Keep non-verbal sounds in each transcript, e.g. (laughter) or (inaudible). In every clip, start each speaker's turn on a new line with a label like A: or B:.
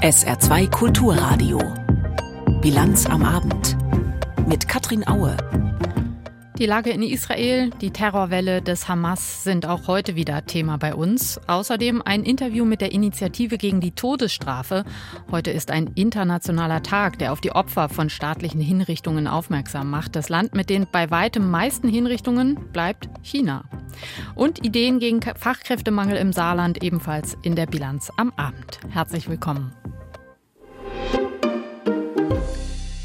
A: SR2 Kulturradio. Bilanz am Abend. Mit Katrin Aue.
B: Die Lage in Israel, die Terrorwelle des Hamas sind auch heute wieder Thema bei uns. Außerdem ein Interview mit der Initiative gegen die Todesstrafe. Heute ist ein internationaler Tag, der auf die Opfer von staatlichen Hinrichtungen aufmerksam macht. Das Land mit den bei weitem meisten Hinrichtungen bleibt China. Und Ideen gegen Fachkräftemangel im Saarland ebenfalls in der Bilanz am Abend. Herzlich willkommen.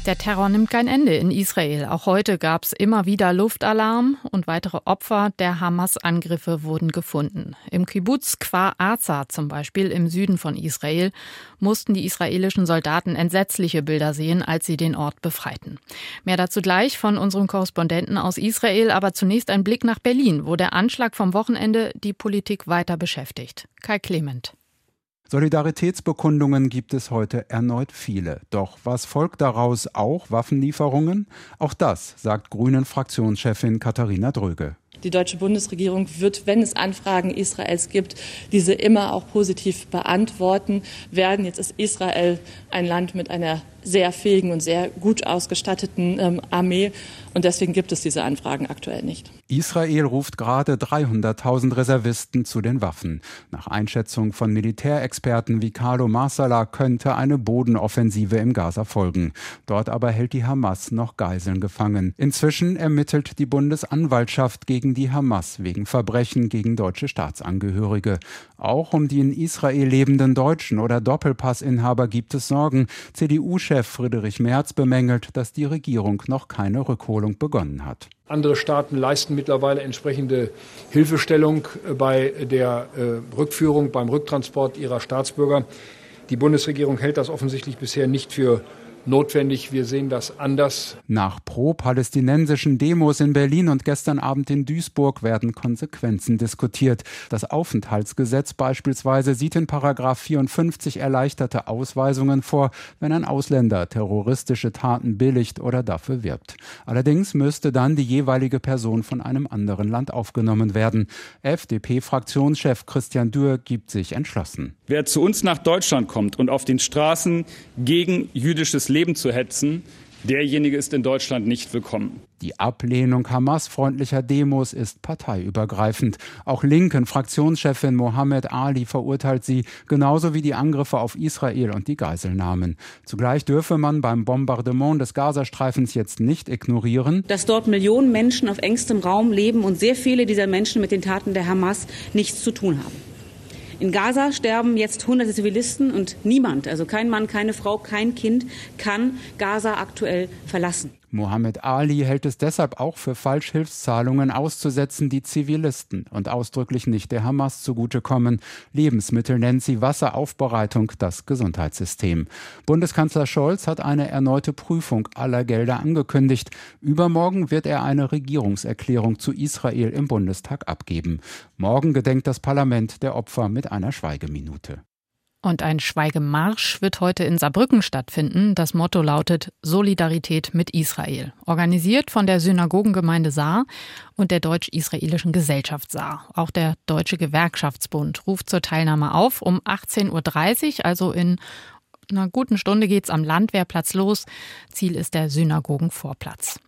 B: Der Terror nimmt kein Ende in Israel. Auch heute gab es immer wieder Luftalarm und weitere Opfer der Hamas-Angriffe wurden gefunden. Im Kibbutz Kfar Aza zum Beispiel im Süden von Israel mussten die israelischen Soldaten entsetzliche Bilder sehen, als sie den Ort befreiten. Mehr dazu gleich von unserem Korrespondenten aus Israel, aber zunächst ein Blick nach Berlin, wo der Anschlag vom Wochenende die Politik weiter beschäftigt. Kai Clement.
C: Solidaritätsbekundungen gibt es heute erneut viele. Doch was folgt daraus auch Waffenlieferungen? Auch das sagt Grünen Fraktionschefin Katharina Dröge.
D: Die deutsche Bundesregierung wird, wenn es Anfragen Israels gibt, diese immer auch positiv beantworten werden. Jetzt ist Israel ein Land mit einer sehr fähigen und sehr gut ausgestatteten ähm, Armee. Und deswegen gibt es diese Anfragen aktuell nicht.
C: Israel ruft gerade 300.000 Reservisten zu den Waffen. Nach Einschätzung von Militärexperten wie Carlo Marsala könnte eine Bodenoffensive im Gaza folgen. Dort aber hält die Hamas noch Geiseln gefangen. Inzwischen ermittelt die Bundesanwaltschaft gegen die Hamas wegen Verbrechen gegen deutsche Staatsangehörige. Auch um die in Israel lebenden Deutschen oder Doppelpassinhaber gibt es Sorgen. CDU-Chef Friedrich Merz bemängelt, dass die Regierung noch keine Rückholung begonnen hat.
E: Andere Staaten leisten mittlerweile entsprechende Hilfestellung äh, bei der äh, Rückführung, beim Rücktransport ihrer Staatsbürger. Die Bundesregierung hält das offensichtlich bisher nicht für notwendig. Wir sehen das anders.
C: Nach pro-palästinensischen Demos in Berlin und gestern Abend in Duisburg werden Konsequenzen diskutiert. Das Aufenthaltsgesetz beispielsweise sieht in Paragraph 54 erleichterte Ausweisungen vor, wenn ein Ausländer terroristische Taten billigt oder dafür wirbt. Allerdings müsste dann die jeweilige Person von einem anderen Land aufgenommen werden. FDP-Fraktionschef Christian Dürr gibt sich entschlossen.
F: Wer zu uns nach Deutschland kommt und auf den Straßen gegen jüdisches Leben zu hetzen, derjenige ist in Deutschland nicht willkommen.
C: Die Ablehnung Hamas-freundlicher Demos ist parteiübergreifend. Auch linken Fraktionschefin Mohammed Ali verurteilt sie, genauso wie die Angriffe auf Israel und die Geiselnahmen. Zugleich dürfe man beim Bombardement des Gazastreifens jetzt nicht ignorieren,
G: dass dort Millionen Menschen auf engstem Raum leben und sehr viele dieser Menschen mit den Taten der Hamas nichts zu tun haben. In Gaza sterben jetzt hunderte Zivilisten und niemand, also kein Mann, keine Frau, kein Kind kann Gaza aktuell verlassen.
C: Mohammed Ali hält es deshalb auch für falsch, Hilfszahlungen auszusetzen, die Zivilisten und ausdrücklich nicht der Hamas zugutekommen. Lebensmittel nennt sie Wasseraufbereitung das Gesundheitssystem. Bundeskanzler Scholz hat eine erneute Prüfung aller Gelder angekündigt. Übermorgen wird er eine Regierungserklärung zu Israel im Bundestag abgeben. Morgen gedenkt das Parlament der Opfer mit einer Schweigeminute.
B: Und ein Schweigemarsch wird heute in Saarbrücken stattfinden. Das Motto lautet Solidarität mit Israel. Organisiert von der Synagogengemeinde Saar und der Deutsch-Israelischen Gesellschaft Saar. Auch der Deutsche Gewerkschaftsbund ruft zur Teilnahme auf. Um 18.30 Uhr, also in einer guten Stunde, geht es am Landwehrplatz los. Ziel ist der Synagogenvorplatz.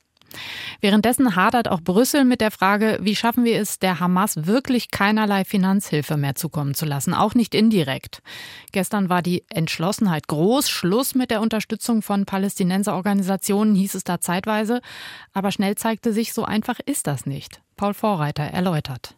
B: Währenddessen hadert auch Brüssel mit der Frage, wie schaffen wir es, der Hamas wirklich keinerlei Finanzhilfe mehr zukommen zu lassen, auch nicht indirekt. Gestern war die Entschlossenheit groß, Schluss mit der Unterstützung von Palästinenserorganisationen, hieß es da zeitweise, aber schnell zeigte sich, so einfach ist das nicht. Paul Vorreiter erläutert.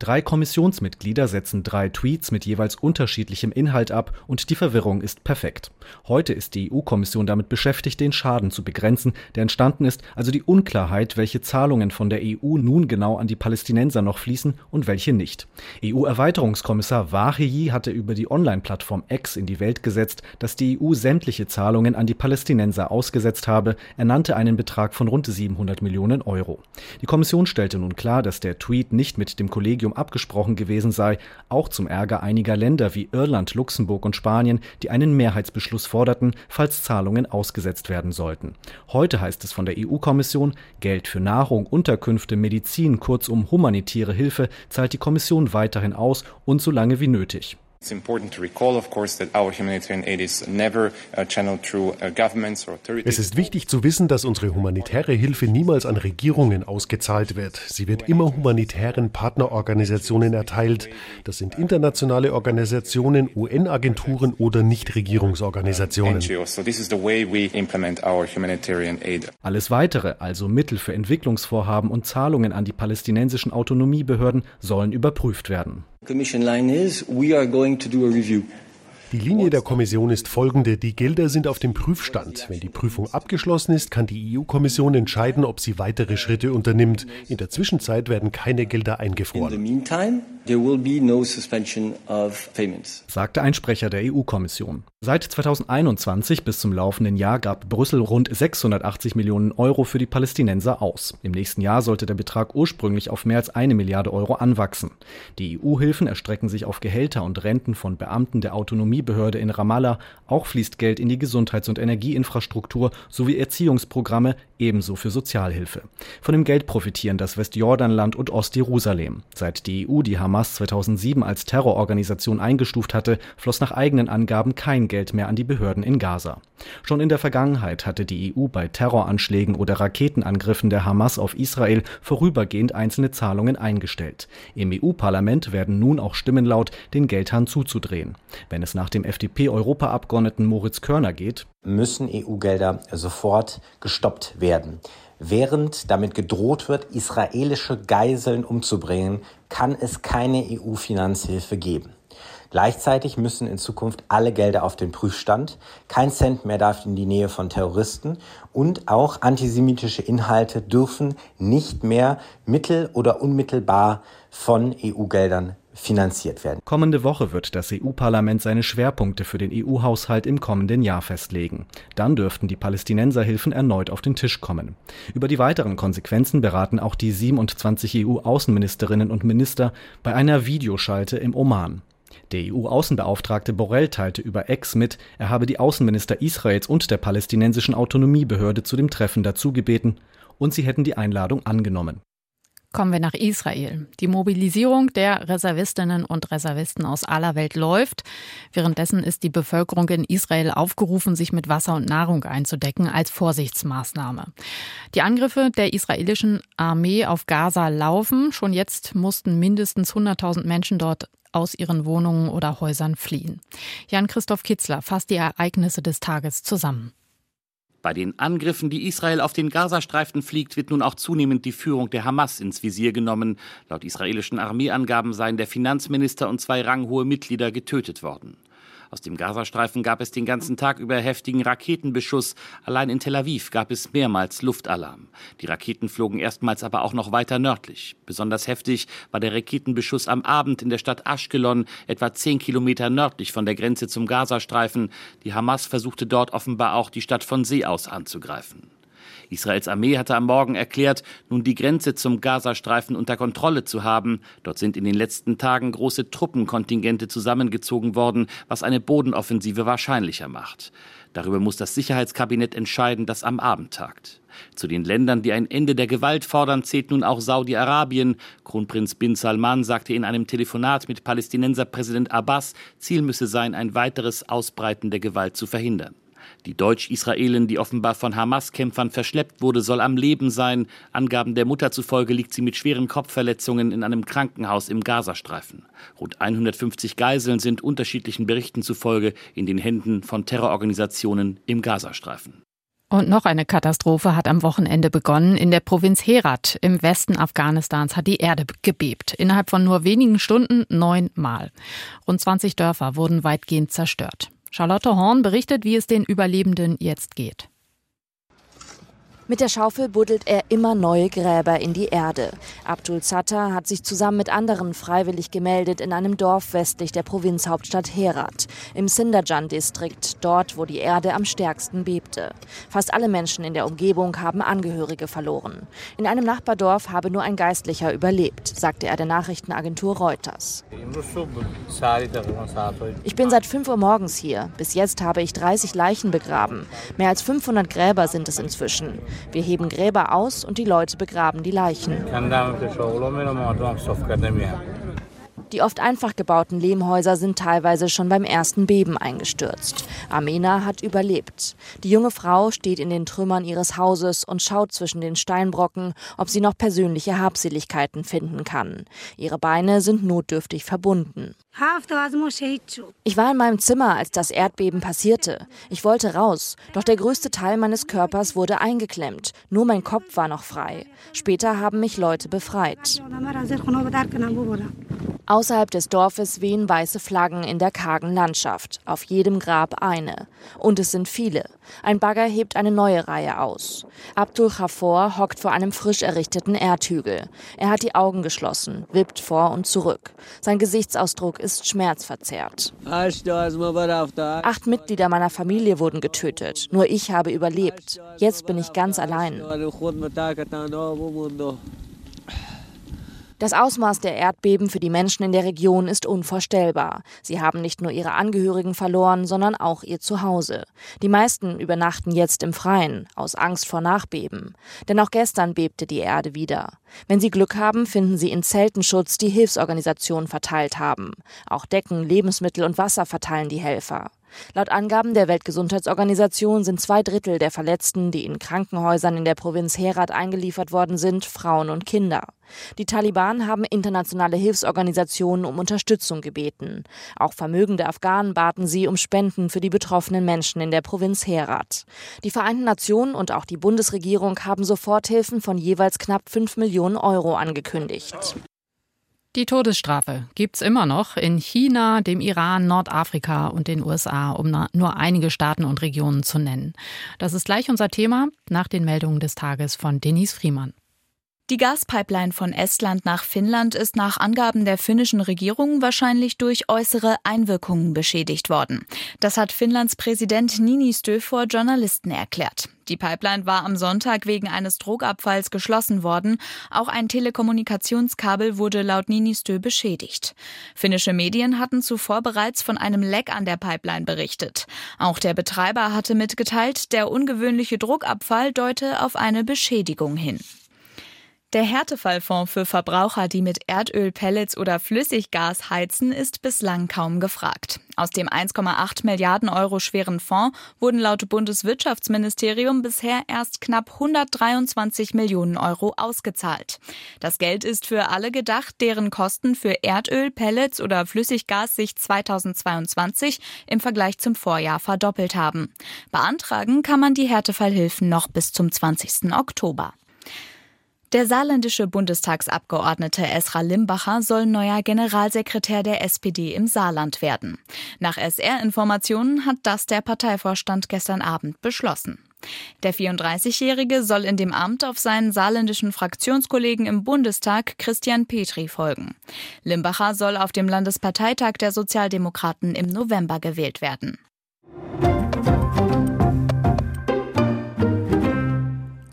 H: Drei Kommissionsmitglieder setzen drei Tweets mit jeweils unterschiedlichem Inhalt ab und die Verwirrung ist perfekt. Heute ist die EU-Kommission damit beschäftigt, den Schaden zu begrenzen, der entstanden ist, also die Unklarheit, welche Zahlungen von der EU nun genau an die Palästinenser noch fließen und welche nicht. EU-Erweiterungskommissar Wahiyi hatte über die Online-Plattform X in die Welt gesetzt, dass die EU sämtliche Zahlungen an die Palästinenser ausgesetzt habe. Er nannte einen Betrag von rund 700 Millionen Euro. Die Kommission stellte nun klar, dass der Tweet nicht mit dem Kollegium Kollegium abgesprochen gewesen sei, auch zum Ärger einiger Länder wie Irland, Luxemburg und Spanien, die einen Mehrheitsbeschluss forderten, falls Zahlungen ausgesetzt werden sollten. Heute heißt es von der EU-Kommission, Geld für Nahrung, Unterkünfte, Medizin, kurzum humanitäre Hilfe zahlt die Kommission weiterhin aus und so lange wie nötig.
I: It's important to recall, of course, that our humanitarian aid is never uh, channeled through uh, governments or authorities.
J: Es ist wichtig zu wissen, dass unsere humanitäre Hilfe niemals an Regierungen ausgezahlt wird. Sie wird immer humanitären Partnerorganisationen erteilt. Das sind internationale Organisationen, UN-Agenturen oder Nichtregierungsorganisationen.
I: NGOs. So this is the way we implement our humanitarian aid.
H: Alles weitere, also Mittel für Entwicklungsvorhaben und Zahlungen an die palästinensischen Autonomiebehörden, sollen überprüft werden.
J: Die Linie der Kommission ist folgende. Die Gelder sind auf dem Prüfstand. Wenn die Prüfung abgeschlossen ist, kann die EU-Kommission entscheiden, ob sie weitere Schritte unternimmt. In der Zwischenzeit werden keine Gelder eingefroren.
K: There will be no suspension of payments.
H: sagte ein Sprecher der EU-Kommission. Seit 2021 bis zum laufenden Jahr gab Brüssel rund 680 Millionen Euro für die Palästinenser aus. Im nächsten Jahr sollte der Betrag ursprünglich auf mehr als eine Milliarde Euro anwachsen. Die EU-Hilfen erstrecken sich auf Gehälter und Renten von Beamten der Autonomiebehörde in Ramallah. Auch fließt Geld in die Gesundheits- und Energieinfrastruktur sowie Erziehungsprogramme, ebenso für Sozialhilfe. Von dem Geld profitieren das Westjordanland und Ostjerusalem. Seit die EU die Hamas 2007 als Terrororganisation eingestuft hatte, floss nach eigenen Angaben kein Geld mehr an die Behörden in Gaza. Schon in der Vergangenheit hatte die EU bei Terroranschlägen oder Raketenangriffen der Hamas auf Israel vorübergehend einzelne Zahlungen eingestellt. Im EU-Parlament werden nun auch Stimmen laut, den Geldhahn zuzudrehen. Wenn es nach dem FDP-Europaabgeordneten Moritz Körner geht,
L: müssen EU-Gelder sofort gestoppt werden. Während damit gedroht wird, israelische Geiseln umzubringen, kann es keine EU-Finanzhilfe geben. Gleichzeitig müssen in Zukunft alle Gelder auf den Prüfstand, kein Cent mehr darf in die Nähe von Terroristen und auch antisemitische Inhalte dürfen nicht mehr mittel- oder unmittelbar von EU-Geldern finanziert werden.
H: Kommende Woche wird das EU-Parlament seine Schwerpunkte für den EU-Haushalt im kommenden Jahr festlegen. Dann dürften die Palästinenserhilfen erneut auf den Tisch kommen. Über die weiteren Konsequenzen beraten auch die 27 EU-Außenministerinnen und Minister bei einer Videoschalte im Oman. Der EU-Außenbeauftragte Borrell teilte über Ex mit, er habe die Außenminister Israels und der palästinensischen Autonomiebehörde zu dem Treffen dazu gebeten und sie hätten die Einladung angenommen.
B: Kommen wir nach Israel. Die Mobilisierung der Reservistinnen und Reservisten aus aller Welt läuft. Währenddessen ist die Bevölkerung in Israel aufgerufen, sich mit Wasser und Nahrung einzudecken als Vorsichtsmaßnahme. Die Angriffe der israelischen Armee auf Gaza laufen. Schon jetzt mussten mindestens 100.000 Menschen dort aus ihren Wohnungen oder Häusern fliehen. Jan-Christoph Kitzler fasst die Ereignisse des Tages zusammen.
M: Bei den Angriffen, die Israel auf den Gazastreifen fliegt, wird nun auch zunehmend die Führung der Hamas ins Visier genommen. Laut israelischen Armeeangaben seien der Finanzminister und zwei ranghohe Mitglieder getötet worden. Aus dem Gazastreifen gab es den ganzen Tag über heftigen Raketenbeschuss. Allein in Tel Aviv gab es mehrmals Luftalarm. Die Raketen flogen erstmals aber auch noch weiter nördlich. Besonders heftig war der Raketenbeschuss am Abend in der Stadt Ashkelon, etwa zehn Kilometer nördlich von der Grenze zum Gazastreifen. Die Hamas versuchte dort offenbar auch die Stadt von See aus anzugreifen. Israels Armee hatte am Morgen erklärt, nun die Grenze zum Gazastreifen unter Kontrolle zu haben. Dort sind in den letzten Tagen große Truppenkontingente zusammengezogen worden, was eine Bodenoffensive wahrscheinlicher macht. Darüber muss das Sicherheitskabinett entscheiden, das am Abend tagt. Zu den Ländern, die ein Ende der Gewalt fordern, zählt nun auch Saudi-Arabien. Kronprinz bin Salman sagte in einem Telefonat mit Palästinenser Präsident Abbas, Ziel müsse sein, ein weiteres Ausbreiten der Gewalt zu verhindern. Die Deutsch-Israelin, die offenbar von Hamas-Kämpfern verschleppt wurde, soll am Leben sein. Angaben der Mutter zufolge liegt sie mit schweren Kopfverletzungen in einem Krankenhaus im Gazastreifen. Rund 150 Geiseln sind unterschiedlichen Berichten zufolge in den Händen von Terrororganisationen im Gazastreifen.
B: Und noch eine Katastrophe hat am Wochenende begonnen. In der Provinz Herat im Westen Afghanistans hat die Erde gebebt. Innerhalb von nur wenigen Stunden neunmal. Rund 20 Dörfer wurden weitgehend zerstört. Charlotte Horn berichtet, wie es den Überlebenden jetzt geht.
N: Mit der Schaufel buddelt er immer neue Gräber in die Erde. Abdul Zatter hat sich zusammen mit anderen freiwillig gemeldet in einem Dorf westlich der Provinzhauptstadt Herat, im Sindajan-Distrikt, dort, wo die Erde am stärksten bebte. Fast alle Menschen in der Umgebung haben Angehörige verloren. In einem Nachbardorf habe nur ein Geistlicher überlebt, sagte er der Nachrichtenagentur Reuters. Ich bin seit 5 Uhr morgens hier. Bis jetzt habe ich 30 Leichen begraben. Mehr als 500 Gräber sind es inzwischen. Wir heben Gräber aus und die Leute begraben die Leichen. Die oft einfach gebauten Lehmhäuser sind teilweise schon beim ersten Beben eingestürzt. Amena hat überlebt. Die junge Frau steht in den Trümmern ihres Hauses und schaut zwischen den Steinbrocken, ob sie noch persönliche Habseligkeiten finden kann. Ihre Beine sind notdürftig verbunden. Ich war in meinem Zimmer, als das Erdbeben passierte. Ich wollte raus, doch der größte Teil meines Körpers wurde eingeklemmt. Nur mein Kopf war noch frei. Später haben mich Leute befreit. Außerhalb des Dorfes wehen weiße Flaggen in der kargen Landschaft. Auf jedem Grab eine. Und es sind viele. Ein Bagger hebt eine neue Reihe aus. Abdul Khafor hockt vor einem frisch errichteten Erdhügel. Er hat die Augen geschlossen, wippt vor und zurück. Sein Gesichtsausdruck ist schmerzverzerrt. Acht Mitglieder meiner Familie wurden getötet. Nur ich habe überlebt. Jetzt bin ich ganz allein. Das Ausmaß der Erdbeben für die Menschen in der Region ist unvorstellbar. Sie haben nicht nur ihre Angehörigen verloren, sondern auch ihr Zuhause. Die meisten übernachten jetzt im Freien, aus Angst vor Nachbeben. Denn auch gestern bebte die Erde wieder. Wenn Sie Glück haben, finden Sie in Zelten Schutz, die Hilfsorganisationen verteilt haben. Auch Decken, Lebensmittel und Wasser verteilen die Helfer. Laut Angaben der Weltgesundheitsorganisation sind zwei Drittel der Verletzten, die in Krankenhäusern in der Provinz Herat eingeliefert worden sind, Frauen und Kinder. Die Taliban haben internationale Hilfsorganisationen um Unterstützung gebeten. Auch vermögende Afghanen baten sie um Spenden für die betroffenen Menschen in der Provinz Herat. Die Vereinten Nationen und auch die Bundesregierung haben Soforthilfen von jeweils knapp 5 Millionen Euro angekündigt.
B: Die Todesstrafe gibt's immer noch in China, dem Iran, Nordafrika und den USA, um nur einige Staaten und Regionen zu nennen. Das ist gleich unser Thema nach den Meldungen des Tages von Denise Friemann.
O: Die Gaspipeline von Estland nach Finnland ist nach Angaben der finnischen Regierung wahrscheinlich durch äußere Einwirkungen beschädigt worden. Das hat Finnlands Präsident Niinistö vor Journalisten erklärt. Die Pipeline war am Sonntag wegen eines Druckabfalls geschlossen worden. Auch ein Telekommunikationskabel wurde laut Niinistö beschädigt. Finnische Medien hatten zuvor bereits von einem Leck an der Pipeline berichtet. Auch der Betreiber hatte mitgeteilt, der ungewöhnliche Druckabfall deute auf eine Beschädigung hin. Der Härtefallfonds für Verbraucher, die mit Erdöl, Pellets oder Flüssiggas heizen, ist bislang kaum gefragt. Aus dem 1,8 Milliarden Euro schweren Fonds wurden laut Bundeswirtschaftsministerium bisher erst knapp 123 Millionen Euro ausgezahlt. Das Geld ist für alle gedacht, deren Kosten für Erdöl, Pellets oder Flüssiggas sich 2022 im Vergleich zum Vorjahr verdoppelt haben. Beantragen kann man die Härtefallhilfen noch bis zum 20. Oktober. Der saarländische Bundestagsabgeordnete Esra Limbacher soll neuer Generalsekretär der SPD im Saarland werden. Nach SR-Informationen hat das der Parteivorstand gestern Abend beschlossen. Der 34-Jährige soll in dem Amt auf seinen saarländischen Fraktionskollegen im Bundestag Christian Petri folgen. Limbacher soll auf dem Landesparteitag der Sozialdemokraten im November gewählt werden.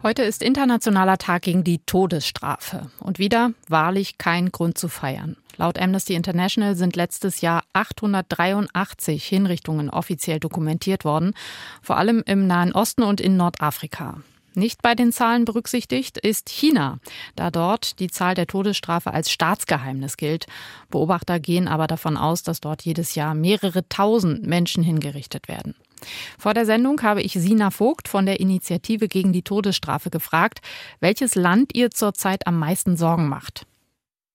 B: Heute ist Internationaler Tag gegen die Todesstrafe. Und wieder wahrlich kein Grund zu feiern. Laut Amnesty International sind letztes Jahr 883 Hinrichtungen offiziell dokumentiert worden, vor allem im Nahen Osten und in Nordafrika. Nicht bei den Zahlen berücksichtigt ist China, da dort die Zahl der Todesstrafe als Staatsgeheimnis gilt. Beobachter gehen aber davon aus, dass dort jedes Jahr mehrere tausend Menschen hingerichtet werden. Vor der Sendung habe ich Sina Vogt von der Initiative gegen die Todesstrafe gefragt, welches Land ihr zurzeit am meisten Sorgen macht.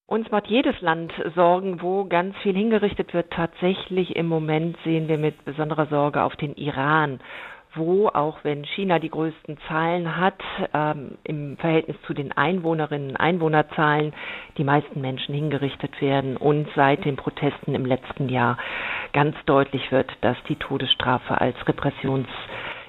P: Uns macht jedes Land Sorgen, wo ganz viel hingerichtet wird. Tatsächlich im Moment sehen wir mit besonderer Sorge auf den Iran wo, auch wenn China die größten Zahlen hat, ähm, im Verhältnis zu den Einwohnerinnen und Einwohnerzahlen die meisten Menschen hingerichtet werden und seit den Protesten im letzten Jahr ganz deutlich wird, dass die Todesstrafe als Repressions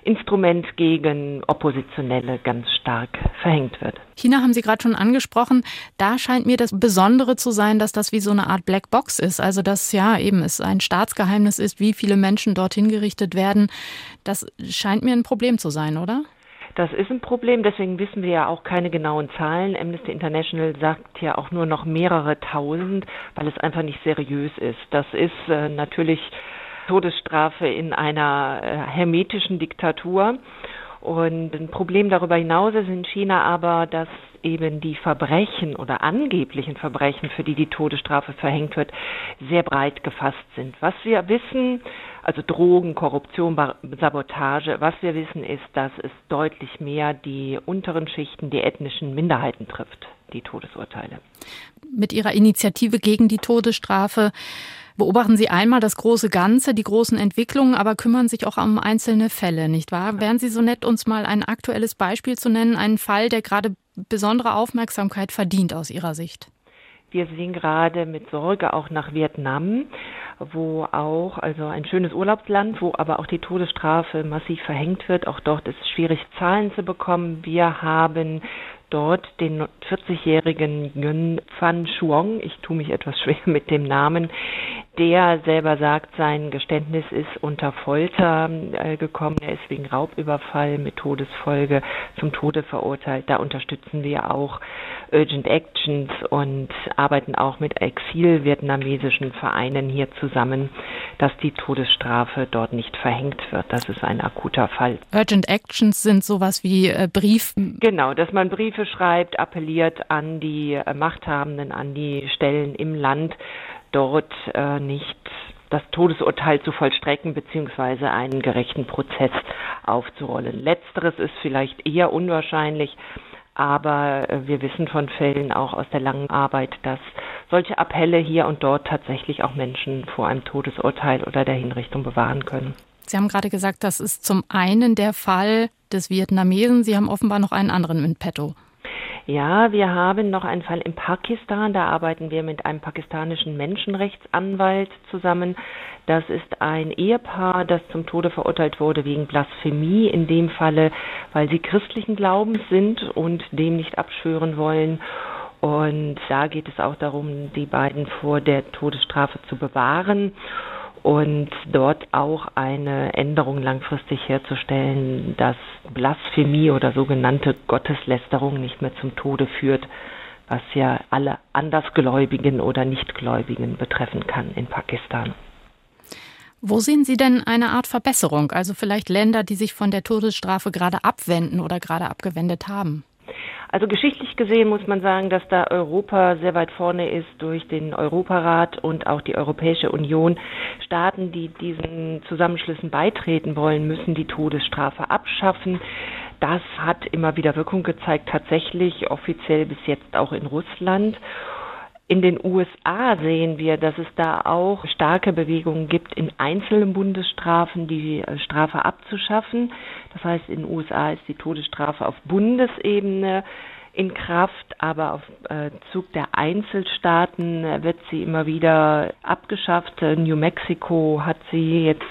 P: Instrument gegen Oppositionelle ganz stark verhängt wird.
B: China haben Sie gerade schon angesprochen. Da scheint mir das Besondere zu sein, dass das wie so eine Art Black Box ist. Also dass ja eben es ein Staatsgeheimnis ist, wie viele Menschen dorthin gerichtet werden. Das scheint mir ein Problem zu sein, oder?
P: Das ist ein Problem, deswegen wissen wir ja auch keine genauen Zahlen. Amnesty International sagt ja auch nur noch mehrere tausend, weil es einfach nicht seriös ist. Das ist äh, natürlich Todesstrafe in einer äh, hermetischen Diktatur. Und ein Problem darüber hinaus ist in China aber, dass eben die Verbrechen oder angeblichen Verbrechen, für die die Todesstrafe verhängt wird, sehr breit gefasst sind. Was wir wissen, also Drogen, Korruption, Sabotage, was wir wissen ist, dass es deutlich mehr die unteren Schichten, die ethnischen Minderheiten trifft, die Todesurteile.
B: Mit Ihrer Initiative gegen die Todesstrafe beobachten Sie einmal das große Ganze, die großen Entwicklungen, aber kümmern sich auch um einzelne Fälle, nicht wahr? Wären Sie so nett, uns mal ein aktuelles Beispiel zu nennen, einen Fall, der gerade besondere Aufmerksamkeit verdient aus Ihrer Sicht?
P: Wir sehen gerade mit Sorge auch nach Vietnam, wo auch, also ein schönes Urlaubsland, wo aber auch die Todesstrafe massiv verhängt wird. Auch dort ist es schwierig, Zahlen zu bekommen. Wir haben dort den 40-jährigen Yun Phan Shuong, ich tue mich etwas (laughs) schwer mit dem Namen, der selber sagt, sein Geständnis ist unter Folter äh, gekommen. Er ist wegen Raubüberfall mit Todesfolge zum Tode verurteilt. Da unterstützen wir auch Urgent Actions und arbeiten auch mit exil-vietnamesischen Vereinen hier zusammen, dass die Todesstrafe dort nicht verhängt wird. Das ist ein akuter Fall.
B: Urgent Actions sind sowas wie äh, Brief.
P: Genau, dass man Briefe schreibt, appelliert an die äh, Machthabenden, an die Stellen im Land, dort äh, nicht das Todesurteil zu vollstrecken beziehungsweise einen gerechten Prozess aufzurollen. Letzteres ist vielleicht eher unwahrscheinlich, aber äh, wir wissen von Fällen auch aus der langen Arbeit, dass solche Appelle hier und dort tatsächlich auch Menschen vor einem Todesurteil oder der Hinrichtung bewahren können.
B: Sie haben gerade gesagt, das ist zum einen der Fall des Vietnamesen. Sie haben offenbar noch einen anderen in petto.
P: Ja, wir haben noch einen Fall in Pakistan. Da arbeiten wir mit einem pakistanischen Menschenrechtsanwalt zusammen. Das ist ein Ehepaar, das zum Tode verurteilt wurde wegen Blasphemie. In dem Falle, weil sie christlichen Glaubens sind und dem nicht abschwören wollen. Und da geht es auch darum, die beiden vor der Todesstrafe zu bewahren und dort auch eine Änderung langfristig herzustellen, dass Blasphemie oder sogenannte Gotteslästerung nicht mehr zum Tode führt, was ja alle Andersgläubigen oder Nichtgläubigen betreffen kann in Pakistan.
B: Wo sehen Sie denn eine Art Verbesserung? Also vielleicht Länder, die sich von der Todesstrafe gerade abwenden oder gerade abgewendet haben?
P: Also geschichtlich gesehen muss man sagen, dass da Europa sehr weit vorne ist durch den Europarat und auch die Europäische Union. Staaten, die diesen Zusammenschlüssen beitreten wollen, müssen die Todesstrafe abschaffen. Das hat immer wieder Wirkung gezeigt, tatsächlich offiziell bis jetzt auch in Russland. In den USA sehen wir, dass es da auch starke Bewegungen gibt, in einzelnen Bundesstrafen die äh, Strafe abzuschaffen. Das heißt, in den USA ist die Todesstrafe auf Bundesebene in Kraft, aber auf äh, Zug der Einzelstaaten wird sie immer wieder abgeschafft. New Mexico hat sie jetzt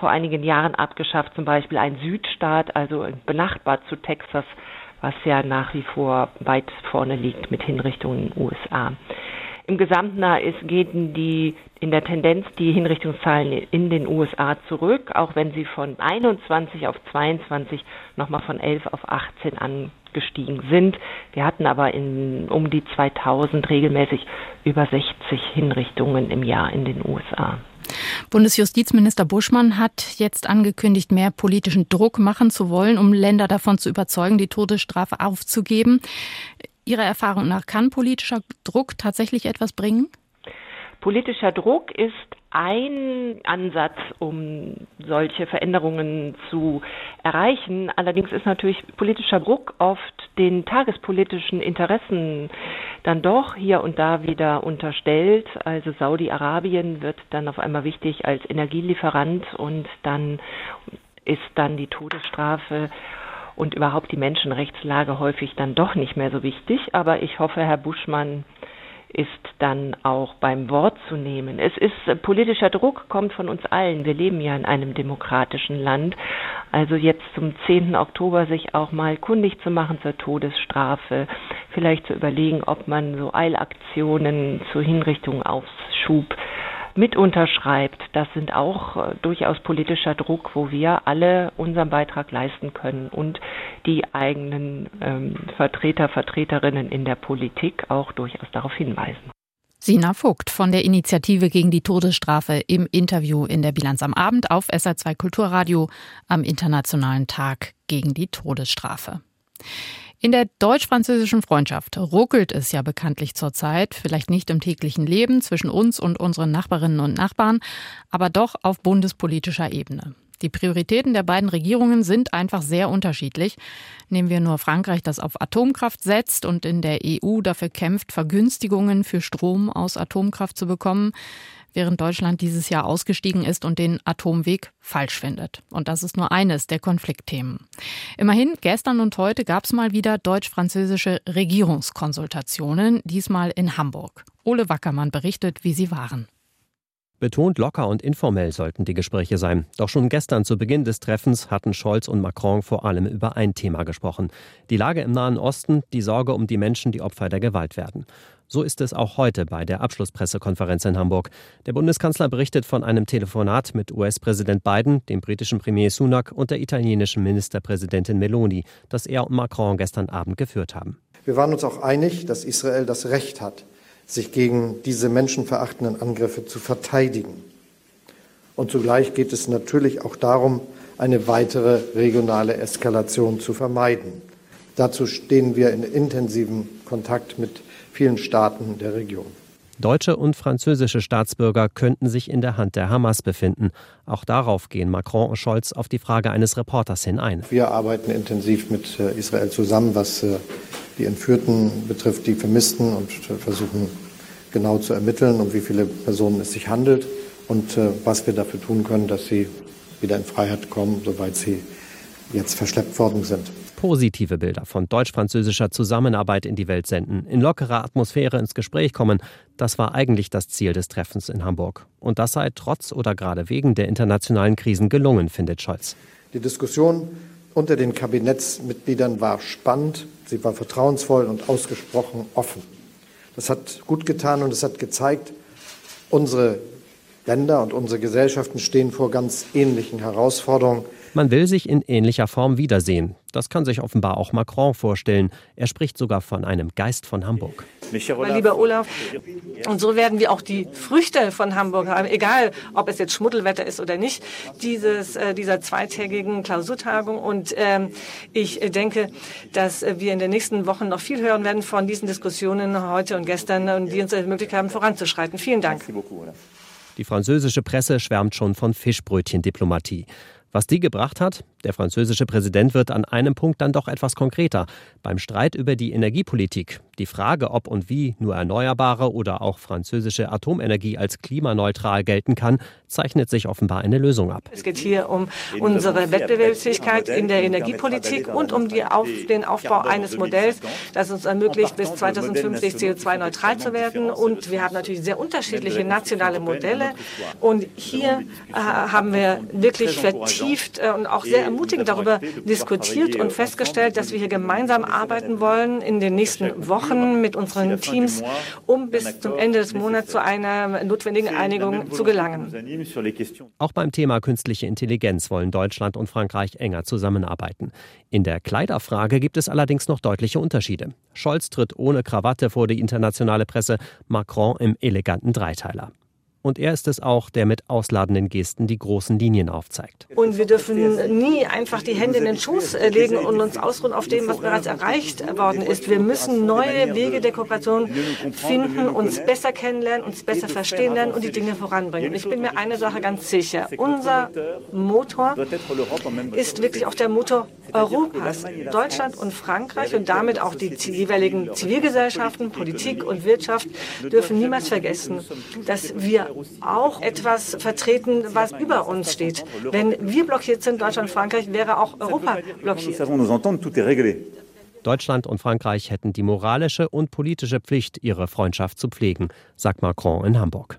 P: vor einigen Jahren abgeschafft, zum Beispiel ein Südstaat, also benachbart zu Texas, was ja nach wie vor weit vorne liegt mit Hinrichtungen in den USA. Im Gesamten ist, gehen die in der Tendenz die Hinrichtungszahlen in den USA zurück, auch wenn sie von 21 auf 22 nochmal von 11 auf 18 angestiegen sind. Wir hatten aber in um die 2000 regelmäßig über 60 Hinrichtungen im Jahr in den USA.
B: Bundesjustizminister Buschmann hat jetzt angekündigt, mehr politischen Druck machen zu wollen, um Länder davon zu überzeugen, die Todesstrafe aufzugeben. Ihrer Erfahrung nach kann politischer Druck tatsächlich etwas bringen?
P: Politischer Druck ist ein Ansatz, um solche Veränderungen zu erreichen. Allerdings ist natürlich politischer Druck oft den tagespolitischen Interessen dann doch hier und da wieder unterstellt. Also Saudi-Arabien wird dann auf einmal wichtig als Energielieferant und dann ist dann die Todesstrafe und überhaupt die Menschenrechtslage häufig dann doch nicht mehr so wichtig. Aber ich hoffe, Herr Buschmann ist dann auch beim Wort zu nehmen. Es ist äh, politischer Druck kommt von uns allen. Wir leben ja in einem demokratischen Land. Also jetzt zum 10. Oktober sich auch mal kundig zu machen zur Todesstrafe, vielleicht zu überlegen, ob man so Eilaktionen zur Hinrichtung Aufschub mit unterschreibt. Das sind auch äh, durchaus politischer Druck, wo wir alle unseren Beitrag leisten können und die eigenen ähm, Vertreter, Vertreterinnen in der Politik auch durchaus darauf hinweisen.
B: Sina Vogt von der Initiative gegen die Todesstrafe im Interview in der Bilanz am Abend auf SR2 Kulturradio am Internationalen Tag gegen die Todesstrafe. In der deutsch-französischen Freundschaft ruckelt es ja bekanntlich zurzeit, vielleicht nicht im täglichen Leben zwischen uns und unseren Nachbarinnen und Nachbarn, aber doch auf bundespolitischer Ebene. Die Prioritäten der beiden Regierungen sind einfach sehr unterschiedlich. Nehmen wir nur Frankreich, das auf Atomkraft setzt und in der EU dafür kämpft, Vergünstigungen für Strom aus Atomkraft zu bekommen, während Deutschland dieses Jahr ausgestiegen ist und den Atomweg falsch findet. Und das ist nur eines der Konfliktthemen. Immerhin, gestern und heute gab es mal wieder deutsch-französische Regierungskonsultationen, diesmal in Hamburg. Ole Wackermann berichtet, wie sie waren.
Q: Betont locker und informell sollten die Gespräche sein. Doch schon gestern zu Beginn des Treffens hatten Scholz und Macron vor allem über ein Thema gesprochen. Die Lage im Nahen Osten, die Sorge um die Menschen, die Opfer der Gewalt werden. So ist es auch heute bei der Abschlusspressekonferenz in Hamburg. Der Bundeskanzler berichtet von einem Telefonat mit US-Präsident Biden, dem britischen Premier Sunak und der italienischen Ministerpräsidentin Meloni, das er und Macron gestern Abend geführt haben.
R: Wir waren uns auch einig, dass Israel das Recht hat, sich gegen diese menschenverachtenden Angriffe zu verteidigen. Und zugleich geht es natürlich auch darum, eine weitere regionale Eskalation zu vermeiden. Dazu stehen wir in intensivem Kontakt mit vielen Staaten der Region.
Q: Deutsche und französische Staatsbürger könnten sich in der Hand der Hamas befinden. Auch darauf gehen Macron und Scholz auf die Frage eines Reporters hin ein.
R: Wir arbeiten intensiv mit äh, Israel zusammen, was äh, die Entführten betrifft, die Vermissten und versuchen genau zu ermitteln, um wie viele Personen es sich handelt und äh, was wir dafür tun können, dass sie wieder in Freiheit kommen, soweit sie jetzt verschleppt worden sind.
Q: Positive Bilder von deutsch-französischer Zusammenarbeit in die Welt senden, in lockerer Atmosphäre ins Gespräch kommen, das war eigentlich das Ziel des Treffens in Hamburg. Und das sei trotz oder gerade wegen der internationalen Krisen gelungen, findet Scholz.
R: Die Diskussion unter den Kabinettsmitgliedern war spannend, sie war vertrauensvoll und ausgesprochen offen. Das hat gut getan und es hat gezeigt, unsere Länder und unsere Gesellschaften stehen vor ganz ähnlichen Herausforderungen.
Q: Man will sich in ähnlicher Form wiedersehen. Das kann sich offenbar auch Macron vorstellen. Er spricht sogar von einem Geist von Hamburg.
S: Mein lieber Olaf, und so werden wir auch die Früchte von Hamburg haben, egal ob es jetzt Schmuddelwetter ist oder nicht, dieses, äh, dieser zweitägigen Klausurtagung. Und ähm, ich denke, dass wir in den nächsten Wochen noch viel hören werden von diesen Diskussionen heute und gestern, und die uns ermöglicht haben, voranzuschreiten. Vielen Dank.
Q: Die französische Presse schwärmt schon von Fischbrötchen-Diplomatie. Was die gebracht hat? Der französische Präsident wird an einem Punkt dann doch etwas konkreter. Beim Streit über die Energiepolitik, die Frage, ob und wie nur erneuerbare oder auch französische Atomenergie als klimaneutral gelten kann, zeichnet sich offenbar eine Lösung ab.
S: Es geht hier um unsere Wettbewerbsfähigkeit in der Energiepolitik und um auf, den Aufbau eines Modells, das uns ermöglicht, bis 2050 CO2-neutral zu werden. Und wir haben natürlich sehr unterschiedliche nationale Modelle. Und hier äh, haben wir wirklich vertieft äh, und auch sehr ermutigend darüber diskutiert und festgestellt, dass wir hier gemeinsam arbeiten wollen in den nächsten Wochen mit unseren Teams, um bis zum Ende des Monats zu einer notwendigen Einigung zu gelangen.
Q: Auch beim Thema künstliche Intelligenz wollen Deutschland und Frankreich enger zusammenarbeiten. In der Kleiderfrage gibt es allerdings noch deutliche Unterschiede. Scholz tritt ohne Krawatte vor die internationale Presse, Macron im eleganten Dreiteiler. Und er ist es auch, der mit ausladenden Gesten die großen Linien aufzeigt.
S: Und wir dürfen nie einfach die Hände in den Schoß äh, legen und uns ausruhen auf dem, was bereits erreicht worden ist. Wir müssen neue Wege der Kooperation finden, uns besser kennenlernen, uns besser verstehen lernen und die Dinge voranbringen. Und ich bin mir eine Sache ganz sicher. Unser Motor ist wirklich auch der Motor Europas. Deutschland und Frankreich und damit auch die jeweiligen Zivilgesellschaften, Politik und Wirtschaft dürfen niemals vergessen, dass wir auch etwas vertreten, was über uns steht. Wenn wir blockiert sind, Deutschland und Frankreich, wäre auch Europa blockiert.
Q: Deutschland und Frankreich hätten die moralische und politische Pflicht, ihre Freundschaft zu pflegen, sagt Macron in Hamburg.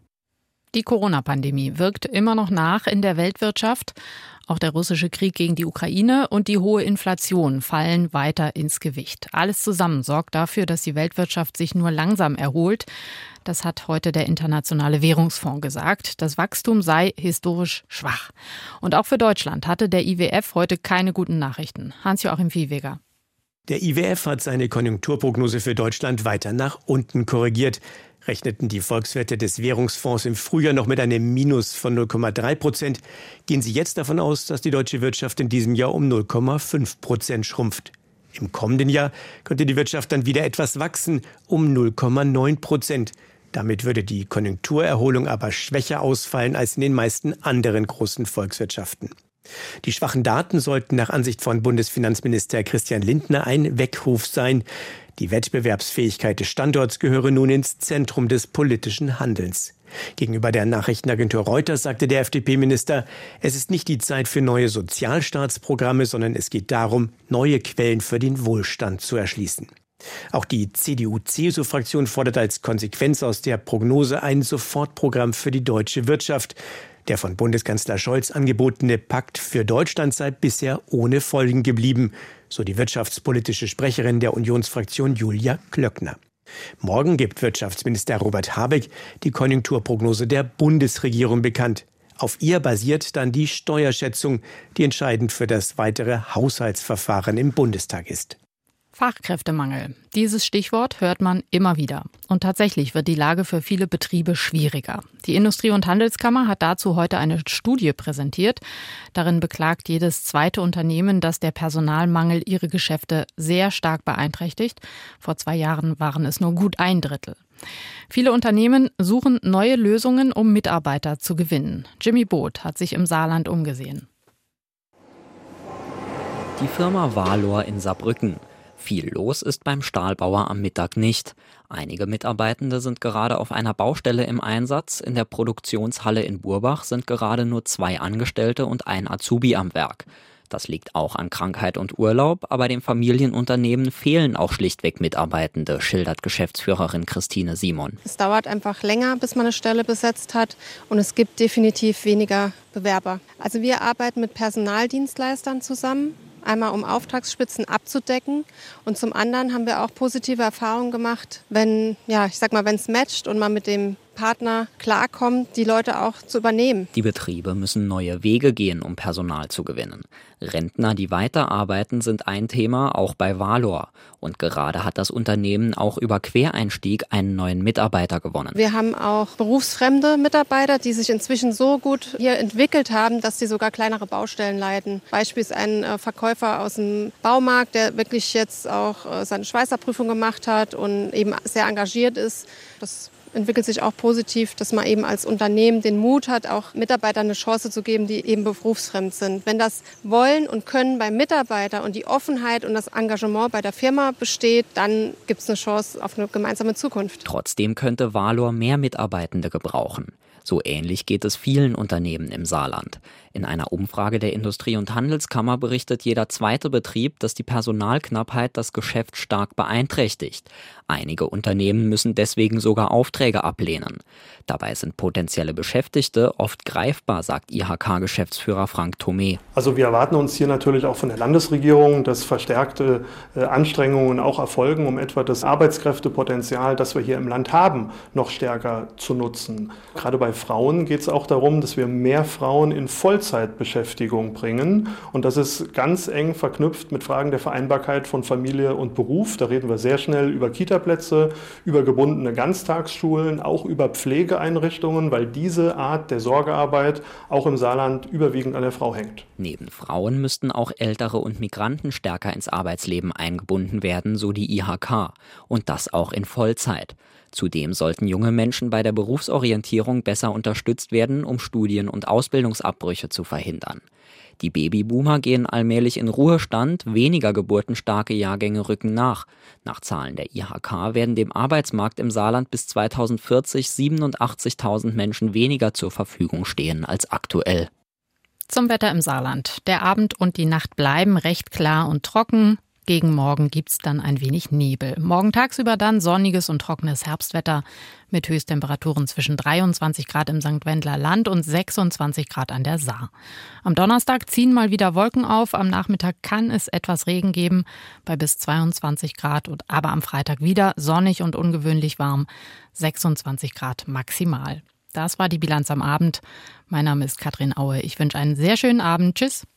B: Die Corona-Pandemie wirkt immer noch nach in der Weltwirtschaft. Auch der russische Krieg gegen die Ukraine und die hohe Inflation fallen weiter ins Gewicht. Alles zusammen sorgt dafür, dass die Weltwirtschaft sich nur langsam erholt. Das hat heute der Internationale Währungsfonds gesagt. Das Wachstum sei historisch schwach. Und auch für Deutschland hatte der IWF heute keine guten Nachrichten. Hans-Joachim Viehweger.
T: Der IWF hat seine Konjunkturprognose für Deutschland weiter nach unten korrigiert. Rechneten die Volkswirte des Währungsfonds im Frühjahr noch mit einem Minus von 0,3 Prozent, gehen sie jetzt davon aus, dass die deutsche Wirtschaft in diesem Jahr um 0,5 Prozent schrumpft. Im kommenden Jahr könnte die Wirtschaft dann wieder etwas wachsen, um 0,9 Prozent. Damit würde die Konjunkturerholung aber schwächer ausfallen als in den meisten anderen großen Volkswirtschaften. Die schwachen Daten sollten nach Ansicht von Bundesfinanzminister Christian Lindner ein Weckruf sein. Die Wettbewerbsfähigkeit des Standorts gehöre nun ins Zentrum des politischen Handelns. Gegenüber der Nachrichtenagentur Reuters sagte der FDP-Minister, es ist nicht die Zeit für neue Sozialstaatsprogramme, sondern es geht darum, neue Quellen für den Wohlstand zu erschließen. Auch die CDU-CSU-Fraktion fordert als Konsequenz aus der Prognose ein Sofortprogramm für die deutsche Wirtschaft. Der von Bundeskanzler Scholz angebotene Pakt für Deutschland sei bisher ohne Folgen geblieben, so die wirtschaftspolitische Sprecherin der Unionsfraktion Julia Klöckner. Morgen gibt Wirtschaftsminister Robert Habeck die Konjunkturprognose der Bundesregierung bekannt. Auf ihr basiert dann die Steuerschätzung, die entscheidend für das weitere Haushaltsverfahren im Bundestag ist.
B: Fachkräftemangel. Dieses Stichwort hört man immer wieder. Und tatsächlich wird die Lage für viele Betriebe schwieriger. Die Industrie- und Handelskammer hat dazu heute eine Studie präsentiert. Darin beklagt jedes zweite Unternehmen, dass der Personalmangel ihre Geschäfte sehr stark beeinträchtigt. Vor zwei Jahren waren es nur gut ein Drittel. Viele Unternehmen suchen neue Lösungen, um Mitarbeiter zu gewinnen. Jimmy Boot hat sich im Saarland umgesehen.
U: Die Firma Valor in Saarbrücken. Viel los ist beim Stahlbauer am Mittag nicht. Einige Mitarbeitende sind gerade auf einer Baustelle im Einsatz. In der Produktionshalle in Burbach sind gerade nur zwei Angestellte und ein Azubi am Werk. Das liegt auch an Krankheit und Urlaub, aber dem Familienunternehmen fehlen auch schlichtweg Mitarbeitende, schildert Geschäftsführerin Christine Simon.
V: Es dauert einfach länger, bis man eine Stelle besetzt hat und es gibt definitiv weniger Bewerber. Also wir arbeiten mit Personaldienstleistern zusammen Einmal um Auftragsspitzen abzudecken. Und zum anderen haben wir auch positive Erfahrungen gemacht, wenn, ja, ich sag mal, wenn es matcht und man mit dem Partner klarkommt, die Leute auch zu übernehmen.
U: Die Betriebe müssen neue Wege gehen, um Personal zu gewinnen. Rentner, die weiterarbeiten, sind ein Thema, auch bei Valor. Und gerade hat das Unternehmen auch über Quereinstieg einen neuen Mitarbeiter gewonnen.
V: Wir haben auch berufsfremde Mitarbeiter, die sich inzwischen so gut hier entwickelt haben, dass sie sogar kleinere Baustellen leiten. Beispielsweise ein äh, Verkäufer aus dem Baumarkt, der wirklich jetzt auch äh, seine Schweißerprüfung gemacht hat und eben sehr engagiert ist. Das entwickelt sich auch positiv, dass man eben als Unternehmen den Mut hat, auch Mitarbeitern eine Chance zu geben, die eben berufsfremd sind. Wenn das Wollen und Können beim Mitarbeiter und die Offenheit und das Engagement bei der Firma besteht, dann gibt es eine Chance auf eine gemeinsame Zukunft.
U: Trotzdem könnte Valor mehr Mitarbeitende gebrauchen. So ähnlich geht es vielen Unternehmen im Saarland. In einer Umfrage der Industrie- und Handelskammer berichtet jeder zweite Betrieb, dass die Personalknappheit das Geschäft stark beeinträchtigt. Einige Unternehmen müssen deswegen sogar Aufträge ablehnen. Dabei sind potenzielle Beschäftigte oft greifbar, sagt IHK-Geschäftsführer Frank Thome.
W: Also wir erwarten uns hier natürlich auch von der Landesregierung, dass verstärkte äh, Anstrengungen auch erfolgen, um etwa das Arbeitskräftepotenzial, das wir hier im Land haben, noch stärker zu nutzen. Gerade bei Frauen geht es auch darum, dass wir mehr Frauen in Vollzeitbeschäftigung bringen. Und das ist ganz eng verknüpft mit Fragen der Vereinbarkeit von Familie und Beruf. Da reden wir sehr schnell über Kita-Plätze, über gebundene Ganztagsschulen, auch über Pflegeeinrichtungen, weil diese Art der Sorgearbeit auch im Saarland überwiegend an der Frau hängt.
U: Neben Frauen müssten auch Ältere und Migranten stärker ins Arbeitsleben eingebunden werden, so die IHK. Und das auch in Vollzeit. Zudem sollten junge Menschen bei der Berufsorientierung besser unterstützt werden, um Studien- und Ausbildungsabbrüche zu verhindern. Die Babyboomer gehen allmählich in Ruhestand, weniger geburtenstarke Jahrgänge rücken nach. Nach Zahlen der IHK werden dem Arbeitsmarkt im Saarland bis 2040 87.000 Menschen weniger zur Verfügung stehen als aktuell.
B: Zum Wetter im Saarland. Der Abend und die Nacht bleiben recht klar und trocken. Gegen Morgen gibt's dann ein wenig Nebel. Morgen tagsüber dann sonniges und trockenes Herbstwetter mit Höchsttemperaturen zwischen 23 Grad im St. Wendler Land und 26 Grad an der Saar. Am Donnerstag ziehen mal wieder Wolken auf. Am Nachmittag kann es etwas Regen geben bei bis 22 Grad und aber am Freitag wieder sonnig und ungewöhnlich warm. 26 Grad maximal. Das war die Bilanz am Abend. Mein Name ist Katrin Aue. Ich wünsche einen sehr schönen Abend. Tschüss.